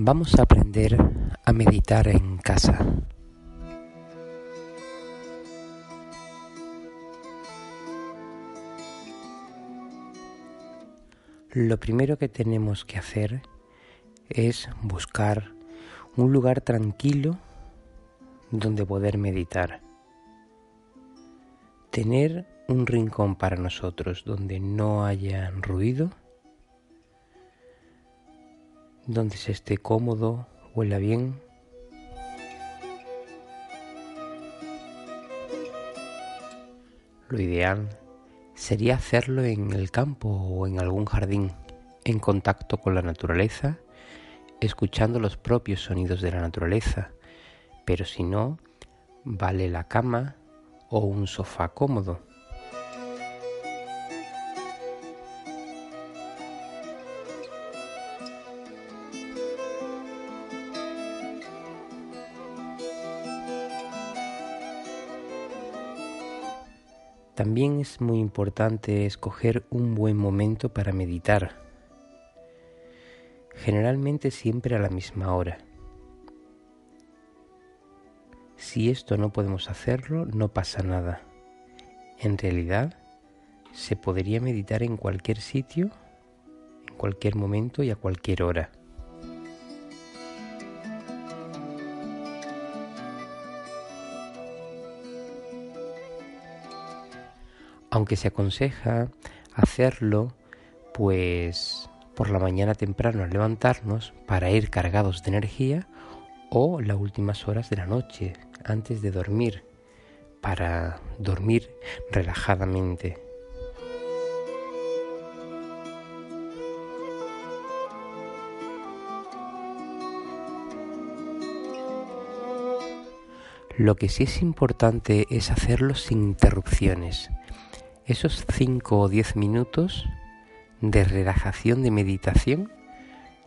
Vamos a aprender a meditar en casa. Lo primero que tenemos que hacer es buscar un lugar tranquilo donde poder meditar. Tener un rincón para nosotros donde no haya ruido donde se esté cómodo, huela bien. Lo ideal sería hacerlo en el campo o en algún jardín, en contacto con la naturaleza, escuchando los propios sonidos de la naturaleza, pero si no, vale la cama o un sofá cómodo. También es muy importante escoger un buen momento para meditar, generalmente siempre a la misma hora. Si esto no podemos hacerlo, no pasa nada. En realidad, se podría meditar en cualquier sitio, en cualquier momento y a cualquier hora. Aunque se aconseja hacerlo pues por la mañana temprano al levantarnos para ir cargados de energía o las últimas horas de la noche antes de dormir para dormir relajadamente. Lo que sí es importante es hacerlo sin interrupciones, esos 5 o 10 minutos de relajación, de meditación,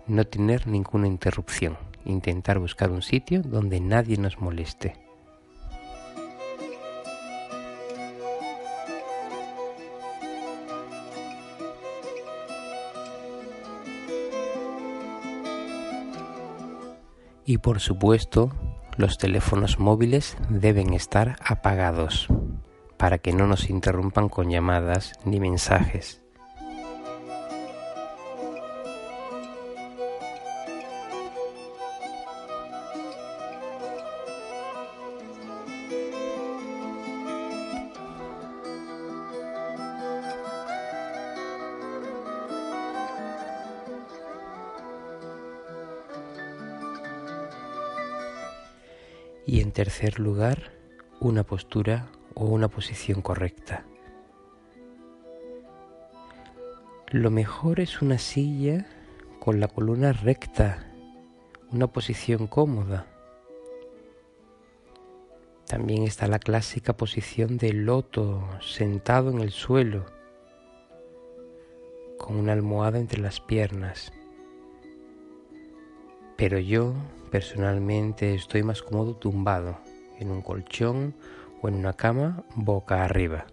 no tener ninguna interrupción, intentar buscar un sitio donde nadie nos moleste. Y por supuesto, los teléfonos móviles deben estar apagados para que no nos interrumpan con llamadas ni mensajes. Y en tercer lugar, una postura o una posición correcta. Lo mejor es una silla con la columna recta, una posición cómoda. También está la clásica posición de loto sentado en el suelo, con una almohada entre las piernas. Pero yo personalmente estoy más cómodo tumbado en un colchón o en una cama boca arriba.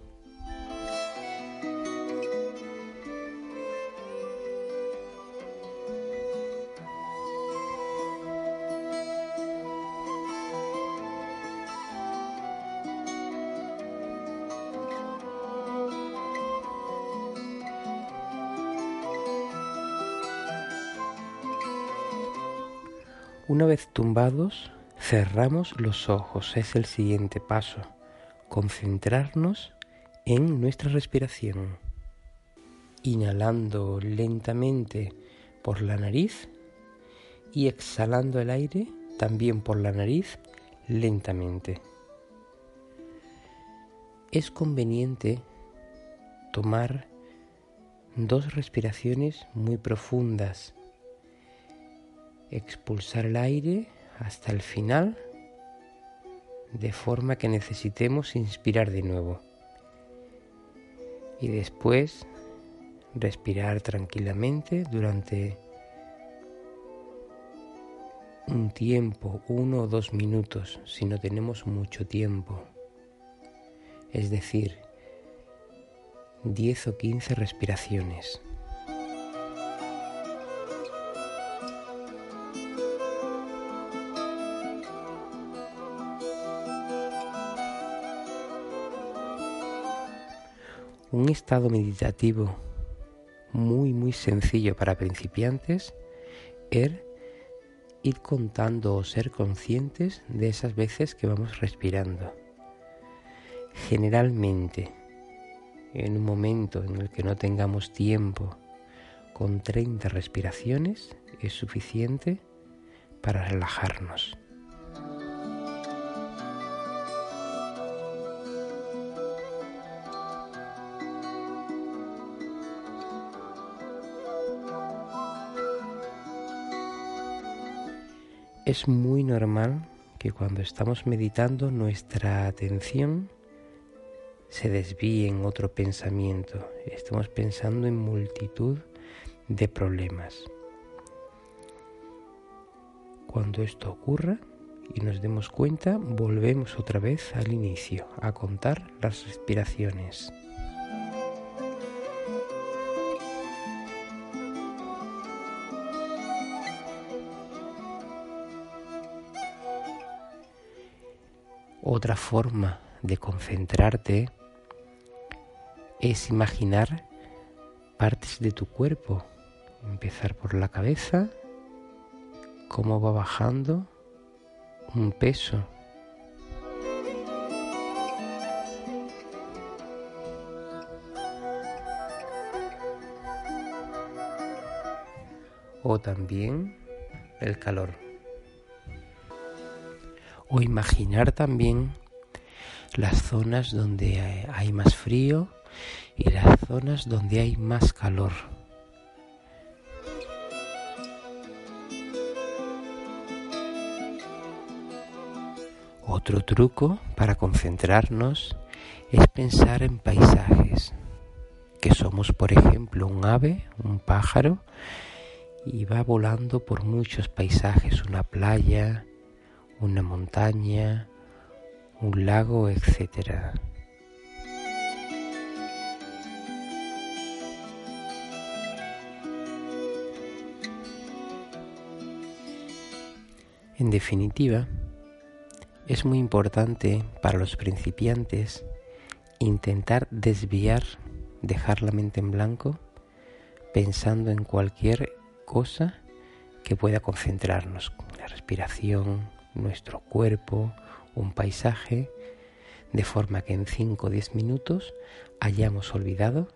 Una vez tumbados, cerramos los ojos, es el siguiente paso concentrarnos en nuestra respiración, inhalando lentamente por la nariz y exhalando el aire también por la nariz lentamente. Es conveniente tomar dos respiraciones muy profundas, expulsar el aire hasta el final de forma que necesitemos inspirar de nuevo y después respirar tranquilamente durante un tiempo, uno o dos minutos, si no tenemos mucho tiempo. Es decir, 10 o 15 respiraciones. Estado meditativo muy muy sencillo para principiantes es ir contando o ser conscientes de esas veces que vamos respirando. Generalmente, en un momento en el que no tengamos tiempo, con 30 respiraciones es suficiente para relajarnos. Es muy normal que cuando estamos meditando nuestra atención se desvíe en otro pensamiento. Estamos pensando en multitud de problemas. Cuando esto ocurra y nos demos cuenta, volvemos otra vez al inicio, a contar las respiraciones. Otra forma de concentrarte es imaginar partes de tu cuerpo. Empezar por la cabeza, cómo va bajando un peso. O también el calor o imaginar también las zonas donde hay más frío y las zonas donde hay más calor. Otro truco para concentrarnos es pensar en paisajes, que somos por ejemplo un ave, un pájaro, y va volando por muchos paisajes, una playa, una montaña, un lago, etc. En definitiva, es muy importante para los principiantes intentar desviar, dejar la mente en blanco, pensando en cualquier cosa que pueda concentrarnos, la respiración, nuestro cuerpo, un paisaje, de forma que en 5 o 10 minutos hayamos olvidado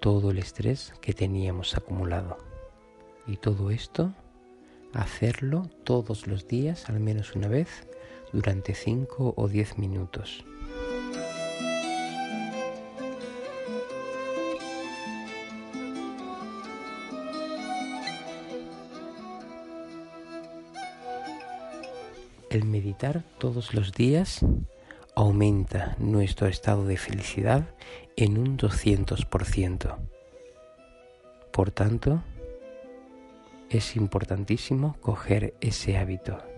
todo el estrés que teníamos acumulado. Y todo esto, hacerlo todos los días, al menos una vez, durante 5 o 10 minutos. El meditar todos los días aumenta nuestro estado de felicidad en un 200%. Por tanto, es importantísimo coger ese hábito.